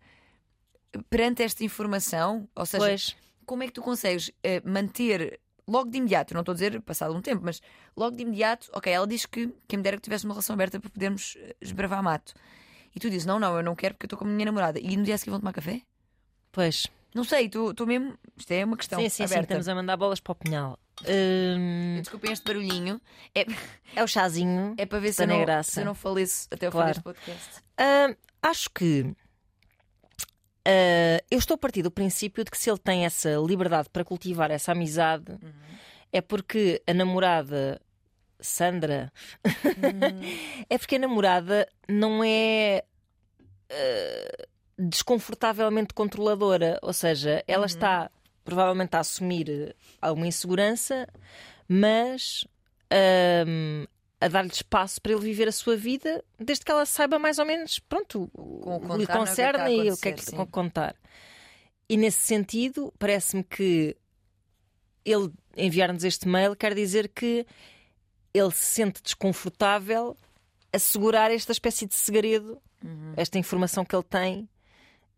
perante esta informação? Ou seja, pois, como é que tu consegues eh, manter logo de imediato, não estou a dizer passado um tempo, mas logo de imediato, ok, ela diz que quem me dera que tivesse uma relação aberta para podermos eh, esbravar mato. E tu dizes, não, não, eu não quero porque eu estou com a minha namorada. E no dia seguinte vão tomar café? pois. Não sei, tu, tu mesmo. Isto é uma questão sim, sim, sim, aberta. estamos a mandar bolas para o pinhal. Hum, Desculpem este barulhinho. É, é o chazinho. é para ver se eu, não, graça. se eu não faleço até ao Claro. fim deste podcast. Hum, acho que ah, eu estou a partir do princípio de que se ele tem essa liberdade para cultivar essa amizade Uhum. é porque a namorada Sandra é porque a namorada não é ah, desconfortavelmente controladora, ou seja, ela Uhum. está provavelmente a assumir alguma insegurança, mas ahm, a dar-lhe espaço para ele viver a sua vida, desde que ela saiba mais ou menos, pronto, o que lhe não é, concerne e o que é que sim. contar. E nesse sentido, parece-me que ele enviar-nos este mail quer dizer que ele se sente desconfortável a segurar esta espécie de segredo, Uhum. esta informação que ele tem.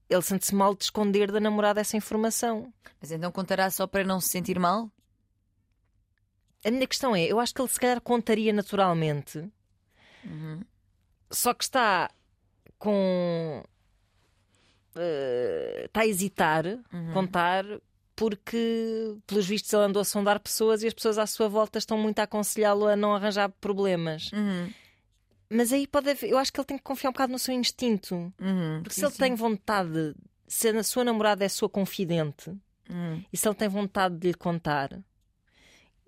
Ele sente-se mal de esconder da namorada essa informação. Mas então contará só para não se sentir mal? A minha questão é: eu acho que ele se calhar contaria naturalmente, Uhum. só que está com. eh, está a hesitar Uhum. contar porque, pelos vistos, ele andou a sondar pessoas e as pessoas à sua volta estão muito a aconselhá-lo a não arranjar problemas. Uhum. Mas aí pode haver. Eu acho que ele tem que confiar um bocado no seu instinto. Uhum. Porque Sim, se ele sim. tem vontade, se a sua namorada é sua confidente Uhum. e se ele tem vontade de lhe contar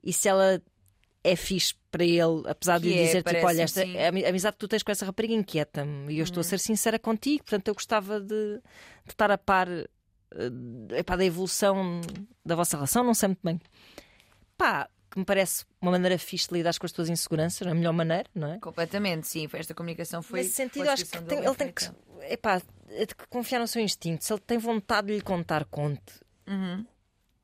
e se ela é fixe para ele, apesar de Que lhe é, dizer tipo, olha, esta, sim. a ami- a amizade que tu tens com essa rapariga inquieta-me e eu estou a ser sincera contigo, portanto eu gostava de, de estar a par eh, epá, da evolução da vossa relação, não sei muito bem. Pá, que me parece uma maneira fixe de lidar com as tuas inseguranças, a melhor maneira, não é? Completamente, sim. foi- Esta comunicação foi. Nesse sentido, acho que tem- ele tem que, epá, é de confiar no seu instinto. Se ele tem vontade de lhe contar, conte. Uhum.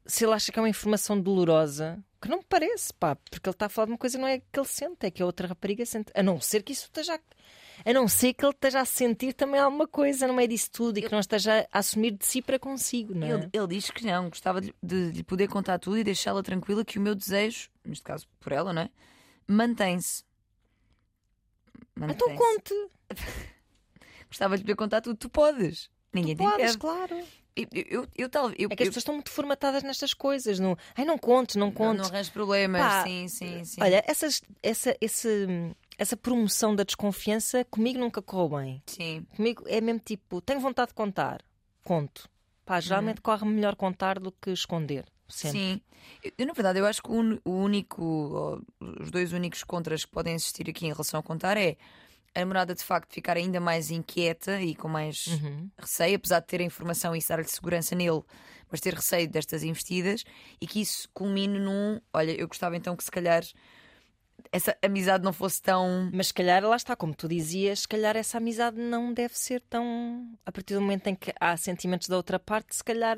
Se ele acha que é uma informação dolorosa, que não me parece, pá, porque ele está a falar de uma coisa que não é que ele sente, é que a outra rapariga sente. A não ser que isso esteja. A- não ser que ele esteja a sentir também alguma coisa no meio disso tudo e que não esteja a assumir de si para consigo, não é? Ele, ele diz que não, gostava de, de lhe poder contar tudo e deixá-la tranquila que o meu desejo, neste caso por ela, não é? Mantém-se. Então Mantém-se. conte. Gostava de lhe poder contar tudo, tu podes. Ninguém tu tem podes, claro. Eu, eu, eu, tal- eu, É que as pessoas estão muito formatadas nestas coisas. Não... Ai, não contes, não não, contes. não arranjo problemas. Pá, sim, sim, sim. Olha, essas, essa, esse, essa promoção da desconfiança comigo nunca correu bem. Sim. Comigo é mesmo tipo, tenho vontade de contar, conto. Pá, geralmente corre melhor contar do que esconder. Sempre. Sim. Eu, na verdade, eu acho que o, único, os dois únicos contras que podem existir aqui em relação a contar é a namorada de facto ficar ainda mais inquieta e com mais Uhum. receio, apesar de ter a informação e dar-lhe segurança nele, mas ter receio destas investidas e que isso culmine num. Olha, eu gostava então que se calhar essa amizade não fosse tão. Mas se calhar, lá está, como tu dizias, se calhar essa amizade não deve ser tão. A partir do momento em que há sentimentos da outra parte, se calhar.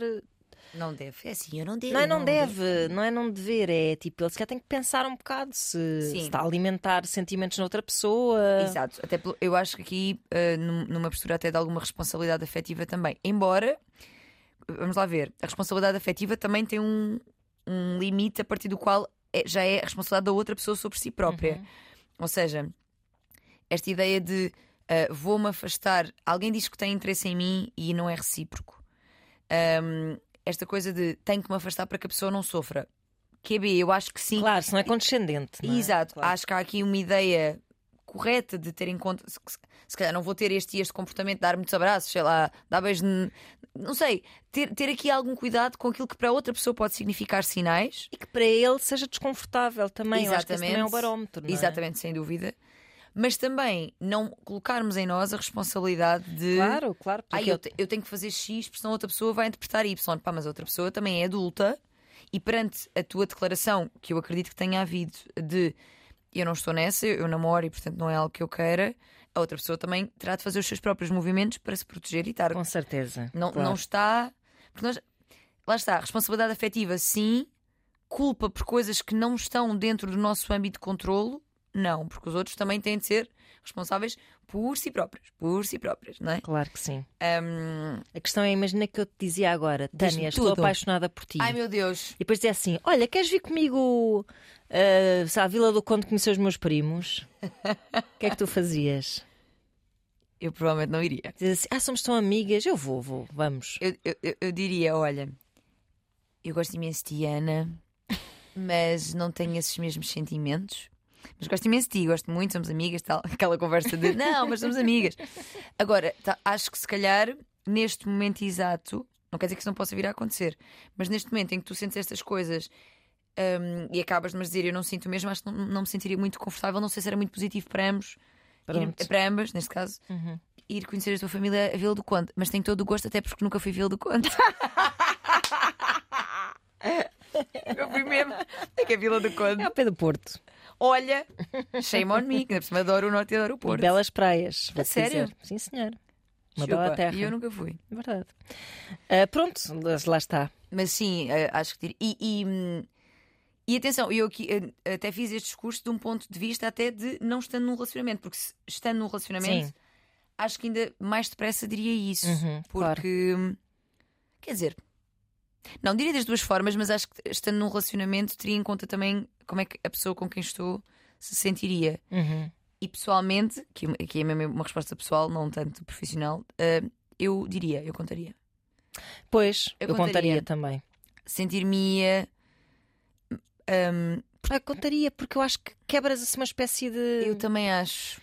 Não deve. É assim, eu não devo. Não é não deve, não é não dever, é tipo, ele se calhar tem que pensar um bocado se, se está a alimentar sentimentos noutra pessoa. Exato, até pelo- eu acho que aqui uh, num- numa postura até de alguma responsabilidade afetiva também. Embora, vamos lá ver, a responsabilidade afetiva também tem um, um limite a partir do qual é- já é a responsabilidade da outra pessoa sobre si própria. Uhum. Ou seja, esta ideia de uh, vou-me afastar, alguém diz que tem interesse em mim e não é recíproco. Um, esta coisa de tenho que me afastar para que a pessoa não sofra. QB, eu acho que sim. Claro, se não é condescendente. Não é? Exato, Claro. acho que há aqui uma ideia correta de ter em conta. Se, se- calhar não vou ter este e este comportamento, dar muitos abraços, sei lá, dar beijos. Não sei, ter, ter aqui algum cuidado com aquilo que para outra pessoa pode significar sinais. E que para ele seja desconfortável também. Eu acho que esse também é um Exatamente. barómetro. É? Exatamente, sem dúvida. Mas também não colocarmos em nós a responsabilidade de. Claro, claro. Porque eu, te- eu tenho que fazer X, porque senão outra pessoa vai interpretar Y. Pá, mas outra pessoa também é adulta e perante a tua declaração, que eu acredito que tenha havido, de eu não estou nessa, eu namoro e portanto não é algo que eu queira, a outra pessoa também terá de fazer os seus próprios movimentos para se proteger e estar. Com certeza. Não, claro. não está. Porque nós, lá está, responsabilidade afetiva, sim. Culpa por coisas que não estão dentro do nosso âmbito de controlo, não, porque os outros também têm de ser responsáveis por si próprios, por si próprios, não é? Claro que sim. Ahm, A questão é, imagina que eu te dizia agora, Tânia, estou tudo. apaixonada por ti. Ai meu Deus, E depois dizia assim: Olha, queres vir comigo uh, à Vila do Conde conhecer os meus primos? O que é que tu fazias? eu provavelmente não iria. Dizes assim: Ah, somos tão amigas, eu vou, vou, vamos. Eu, eu, eu- eu diria: olha, eu gosto imenso de Ana, mas não tenho esses mesmos sentimentos. Mas gosto imenso de ti, gosto muito, somos amigas, tal. Aquela conversa de não, mas somos amigas. Agora, tá- acho que se calhar, neste momento exato, não quer dizer que isso não possa vir a acontecer, mas neste momento em que tu sentes estas coisas hum, e acabas de me dizer eu não sinto mesmo, acho que não, não me sentiria muito confortável, não sei se era muito positivo para ambos, ir, para ambas, neste caso, Uhum. ir conhecer a tua família a Vila do Conde, mas tenho todo o gosto, até porque nunca fui a Vila do Conde. Eu fui mesmo. É que é Vila do Conde. É ao pé do Porto. Olha, shame on me, que ainda por cima adoro o norte e adoro o E Porto. belas praias. vou-te sério? dizer. Sim, senhor. Uma Chupa, bela terra. E eu nunca fui. Verdade. Ah, pronto, lá está. Mas sim, eh, acho que. E, e, hum, e atenção, eu aqui eh, até fiz este discurso de um ponto de vista até de não estando num relacionamento, porque se estando num relacionamento, Sim. acho que ainda mais depressa diria isso. Uhum, claro. porque. hum, Quer dizer. Não, diria das duas formas, mas acho que estando num relacionamento teria em conta também como é que a pessoa com quem estou se sentiria. Uhum. E pessoalmente, que aqui é mesmo uma resposta pessoal, não tanto profissional, eh, eu diria, eu contaria. Pois, Eu eu, contaria. contaria. também. Sentir-me. Hum, Ah, contaria, porque eu acho que quebras assim uma espécie de. eu também acho.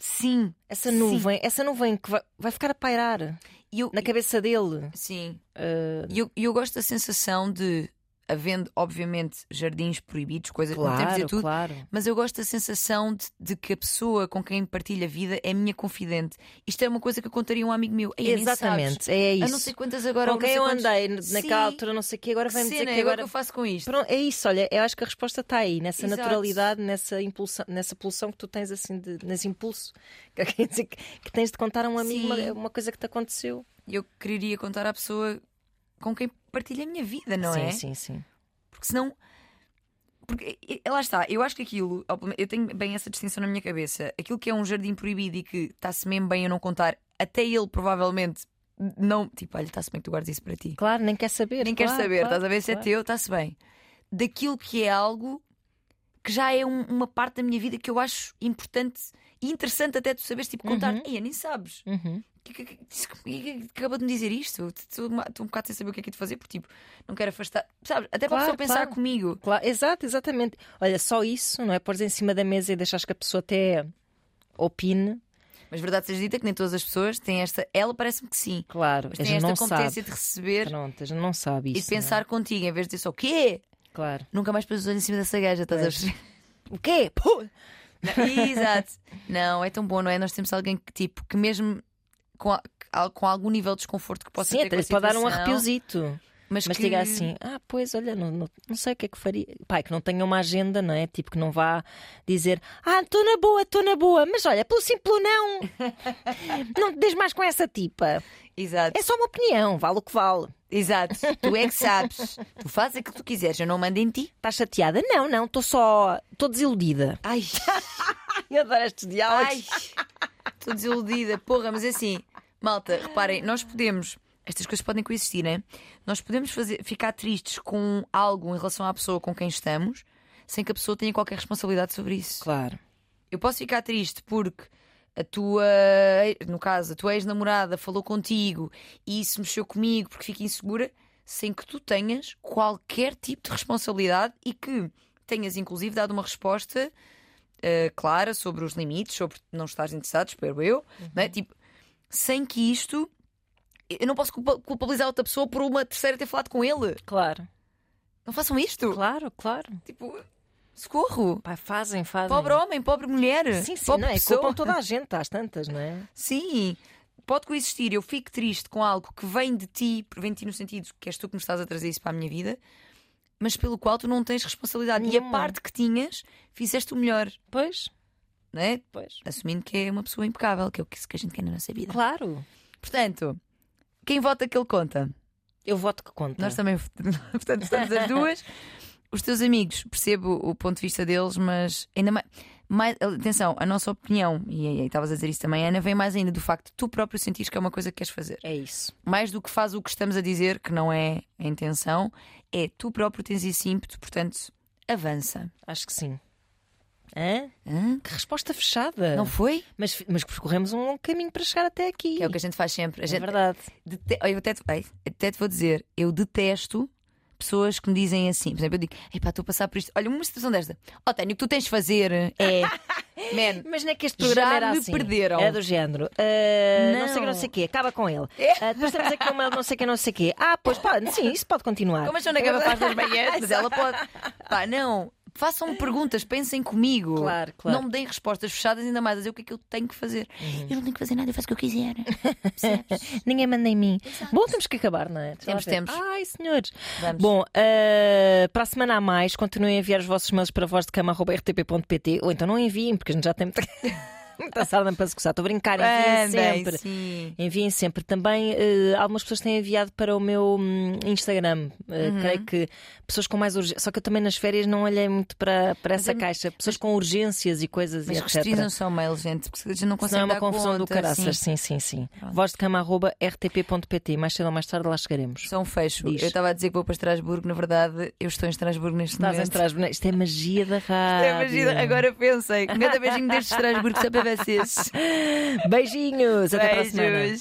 Sim. Essa Sim. nuvem, essa nuvem que vai, vai ficar a pairar eu, na cabeça dele. sim. Ah, E eu, e eu gosto da sensação de, havendo, obviamente, jardins proibidos, coisas não temos dizer claro, tudo, claro. mas eu gosto da sensação de, de que a pessoa com quem partilho a vida é minha confidente. Isto é uma coisa que eu contaria a um amigo meu. Nem sabes. Exatamente, é isso. A não sei quantas agora. Com quem eu quantos- andei naquela altura, não sei o que, agora vem-me dizer que agora agora. que eu faço com isto. Pronto, é isso, olha, eu acho que a resposta está aí, nessa Exato. naturalidade, nessa impulsão, nessa pulsão que tu tens assim, de, nesse impulso, que, quer dizer que, tens de contar a um amigo uma, uma coisa que te aconteceu. Eu quereria contar à pessoa com quem partilho a minha vida, não sim, é? sim, sim. Porque senão. Porque e- e- lá está, eu acho que aquilo, eu tenho bem essa distinção na minha cabeça. Aquilo que é um jardim proibido e que está-se mesmo bem eu não contar, até ele provavelmente não. Tipo, olha, está-se bem que tu guardas isso para ti. Claro, nem quer saber. Nem claro, queres saber, claro, estás a ver se é teu, está-se bem. Daquilo que é algo que já é um- uma parte da minha vida que eu acho importante e interessante até tu saberes, tipo, contar. Uhum. Ei, nem sabes. Uhum. Acabou de me dizer isto? Estou um bocado sem saber o que é que é de fazer, porque tipo, não quero afastar. Sabes? Até para a Claro, pessoa pensar claro. comigo. Claro, exato, exatamente. Olha, só isso, não é? Pôres em cima da mesa e deixares que a pessoa até opine. Mas verdade seja dita que nem todas as pessoas têm esta. Ela parece-me que sim. Claro, Mas tem esta não competência sabe. de receber Pronto, a não sabe e isso. de pensar contigo, em vez de dizer só o quê? não é? Claro. Nunca mais pôs os olhos em cima dessa gaja, estás a perceber? O quê? Pô! Exato. Não, é tão bom, não é? Nós temos alguém que, tipo, que mesmo com, a- com algum nível de desconforto que possa Sim, ter lhe pode dar um arrepiozito. mas, Mas que... diga assim: ah, pois, olha, não, não, não sei o que é que faria. Pai, que não tenha uma agenda, não é? Tipo, que não vá dizer: ah, estou na boa, estou na boa, mas olha, pelo simples não. não te des mais com essa tipa. Exato, É só uma opinião, vale o que vale. exato. Tu é que sabes. Tu fazes aquilo que tu quiseres, eu não mando em ti. Estás chateada? Não, não, estou só. Estou desiludida. Ai, Eu adoro estes diálogos. ai, estou desiludida. Porra, mas é assim, malta, reparem, nós podemos. Estas coisas podem coexistir, né? Nós podemos fazer, ficar tristes com algo em relação à pessoa com quem estamos, sem que a pessoa tenha qualquer responsabilidade sobre isso. Claro. Eu posso ficar triste porque a tua, no caso, a tua ex-namorada falou contigo e isso mexeu comigo porque fico insegura, sem que tu tenhas qualquer tipo de responsabilidade e que tenhas, inclusive, dado uma resposta eh, clara sobre os limites, sobre não estares interessado, espero eu, não é? Tipo, sem que isto. Eu não posso culpa- culpabilizar outra pessoa por uma terceira ter falado com ele. Claro. Não façam isto. Claro, claro. Tipo, socorro. Pai, fazem, fazem. Pobre homem, pobre mulher. Sim, sim, pobre não é? pessoa. Culpam toda a gente, às tantas, não é? Sim, pode coexistir. Eu fico triste com algo que vem de ti, vem de ti no sentido que és tu que me estás a trazer isso para a minha vida, mas pelo qual tu não tens responsabilidade. E a parte que tinhas, fizeste o melhor, Pois, não é? pois. Assumindo que é uma pessoa impecável, que é o que que a gente quer na nossa vida. Claro. Portanto, quem vota que ele conta? Eu voto que conta. Nós também, portanto, estamos as duas. Os teus amigos, percebo o ponto de vista deles, mas ainda mais. mais atenção, a nossa opinião, e estavas a dizer isso também, Ana, vem mais ainda do facto de tu próprio sentires que é uma coisa que queres fazer. É isso. mais do que faz o que estamos a dizer, que não é a intenção, é tu próprio tens esse ímpeto, portanto, avança. Acho que sim. Hã? Hã? Que resposta fechada. Não foi? Mas, mas percorremos um longo caminho para chegar até aqui. Que é o que a gente faz sempre. A É gente verdade. dete- Eu até, te- até te vou dizer, eu detesto pessoas que me dizem assim. Por exemplo, eu digo, epá, estou a passar por isto. Olha, uma situação desta. Ó, Tânia, o que tu tens de fazer é. Man, Mas não é que este programa Já era me assim. perderam. É do género. ah, não. Não. sei o que, não sei o quê. Acaba com ele. É. Ah, depois temos aqui uma não sei o que, não sei o quê. Ah, pois pode. Sim, isso pode continuar. como a Joana Gama faz das manhãs, mas ela pode. Pá, não. Façam perguntas, pensem comigo. Claro, claro. Não me deem respostas fechadas, ainda mais a dizer o que é que eu tenho que fazer. Uhum. Eu não tenho que fazer nada, eu faço o que eu quiser. Percebes? Ninguém manda em mim. Bom, temos que acabar, não é? Temos, temos. Ai, senhores. Vamos. Bom, ah, para a semana a mais, continuem a enviar os vossos mails para vozdecama.rtp.pt ou então não enviem, porque a gente já tem muita sarna para se coçar. Estou a brincar, enviem Andem, sempre. sim. Enviem sempre. Também eh, algumas pessoas têm enviado para o meu hum, Instagram. Eh, Uhum. Creio que pessoas com mais urgência. Só que eu também nas férias não olhei muito para, para essa é- caixa. Pessoas com urgências e coisas Mas e etc. restringam só o mail, gente, porque a gente não consegue Senão é uma dar confusão do conta, caraças. sim. Sim, sim, sim. Pronto. Vozdecama.rtp.pt. Mais cedo ou mais tarde lá chegaremos. Um fecho. Diz. Eu estava a dizer que vou para Estrasburgo, na verdade, eu estou em Estrasburgo neste Estás em momento. Estrasburgo. Isto é magia da rádio. Imagina, agora pensei. Grande beijinho desde Estrasburgo só para Beijinhos. Até para a semana.